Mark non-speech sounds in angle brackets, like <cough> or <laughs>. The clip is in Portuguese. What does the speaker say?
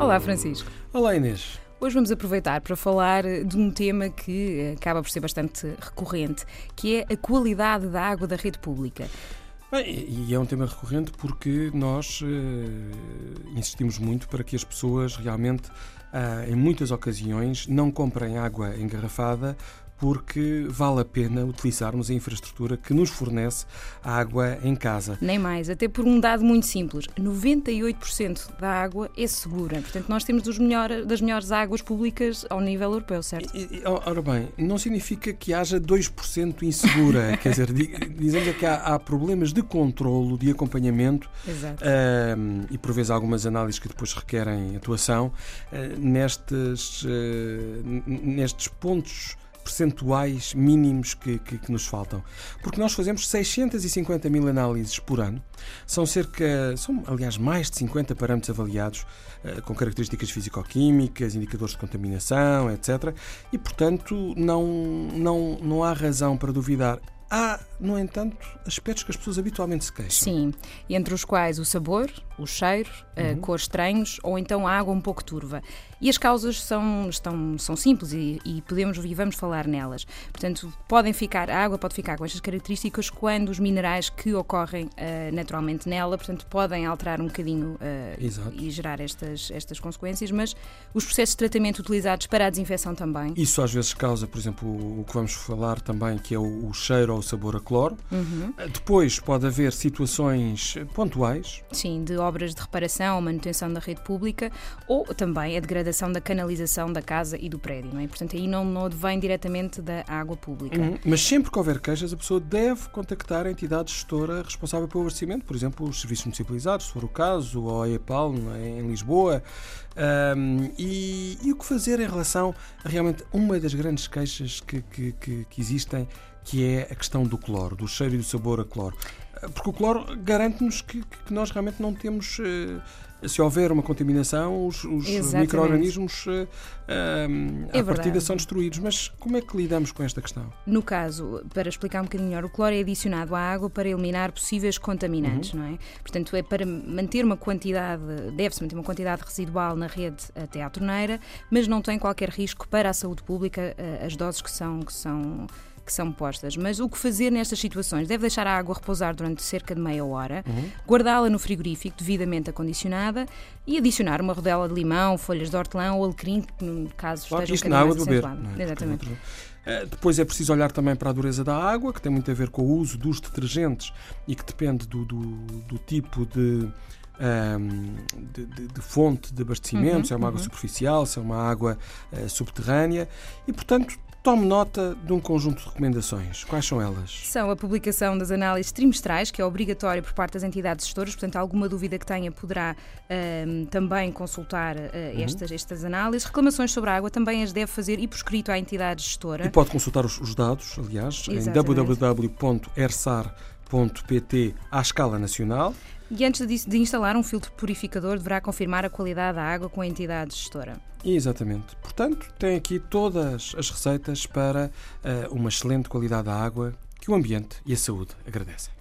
Olá, Francisco. Olá, Inês. Hoje vamos aproveitar para falar de um tema que acaba por ser bastante recorrente, que é a qualidade da água da rede pública. Bem, e é um tema recorrente porque nós uh, insistimos muito para que as pessoas realmente, em muitas ocasiões, não comprem água engarrafada porque vale a pena utilizarmos a infraestrutura que nos fornece a água em casa. Nem mais, até por um dado muito simples: 98% da água é segura. Portanto, nós temos melhor, das melhores águas públicas ao nível europeu, certo? E, ora bem, não significa que haja 2% insegura. <laughs> Quer dizer, dizemos é que há, há, problemas de controlo, de acompanhamento uh, e por vezes algumas análises que depois requerem atuação uh, nestes, uh, nestes pontos percentuais mínimos que, que, que, nos faltam. Porque nós fazemos 650 mil análises por ano, são cerca, são aliás mais de 50 parâmetros avaliados, uh, com características físico-químicas, indicadores de contaminação, etc. E, portanto, não, não, não há razão para duvidar. Há, no entanto, aspectos que as pessoas habitualmente se queixam. Sim, entre os quais o sabor, o cheiro, uhum. cores estranhos ou então a água um pouco turva. E as causas são, estão, são simples e, e, podemos e vamos falar nelas. Portanto, podem ficar, a água pode ficar com estas características quando os minerais que ocorrem uh, naturalmente nela, portanto, podem alterar um bocadinho uh, e gerar estas, estas consequências, mas os processos de tratamento utilizados para a desinfecção também. Isso às vezes causa, por exemplo, o que vamos falar também, que é o, o cheiro ou o sabor a cloro. Uhum. Depois pode haver situações pontuais. Sim, de obras de reparação ou manutenção da rede pública ou também a degradação da canalização da casa e do prédio, não é? Portanto, aí não, não vem diretamente da água pública. Uhum. Mas sempre que houver queixas, a pessoa deve contactar a entidade gestora responsável pelo abastecimento, por exemplo, os serviços municipalizados, se for o caso, ou a EPAL é? em Lisboa. Um, e, e, o que fazer em relação a realmente uma das grandes queixas que, que, que, que existem, que é a questão do cloro, do cheiro e do sabor a cloro porque o cloro garante-nos que, que, nós realmente não temos. Uh, se houver uma contaminação, os, os micro-organismos uh, uh, à partida são destruídos. Mas como é que lidamos com esta questão? No caso, para explicar um bocadinho melhor, o cloro é adicionado à água para eliminar possíveis contaminantes, uhum. não é? Portanto, é para manter uma quantidade, deve-se manter uma quantidade residual na rede até à torneira, mas não tem qualquer risco para a saúde pública as doses que são, que são que são postas. Mas o que fazer nestas situações? Deve deixar a água repousar durante cerca de meia hora, uhum. guardá-la no frigorífico devidamente acondicionada e adicionar uma rodela de limão, folhas de hortelã ou alecrim, que no caso claro, esteja isto um na água do beber. É? Exatamente. Uh, depois é preciso olhar também para a dureza da água, que tem muito a ver com o uso dos detergentes e que depende do, do, do tipo de, um, de, de, de, fonte de abastecimento, uhum, se é uma uhum. água superficial, se é uma água uh, subterrânea, e portanto Tome nota de um conjunto de recomendações. Quais são elas? São a publicação das análises trimestrais, que é obrigatória por parte das entidades gestoras, portanto, alguma dúvida que tenha poderá uh, também consultar uh, uhum. estas, estas análises. Reclamações sobre a água também as deve fazer e por escrito à entidade gestora. E pode consultar os, os dados, aliás, Exatamente. em www.ersar.pt à escala nacional. E antes de, de instalar um filtro purificador, deverá confirmar a qualidade da água com a entidade gestora. Exatamente. Portanto, tem aqui todas as receitas para uh, uma excelente qualidade da água que o ambiente e a saúde agradecem.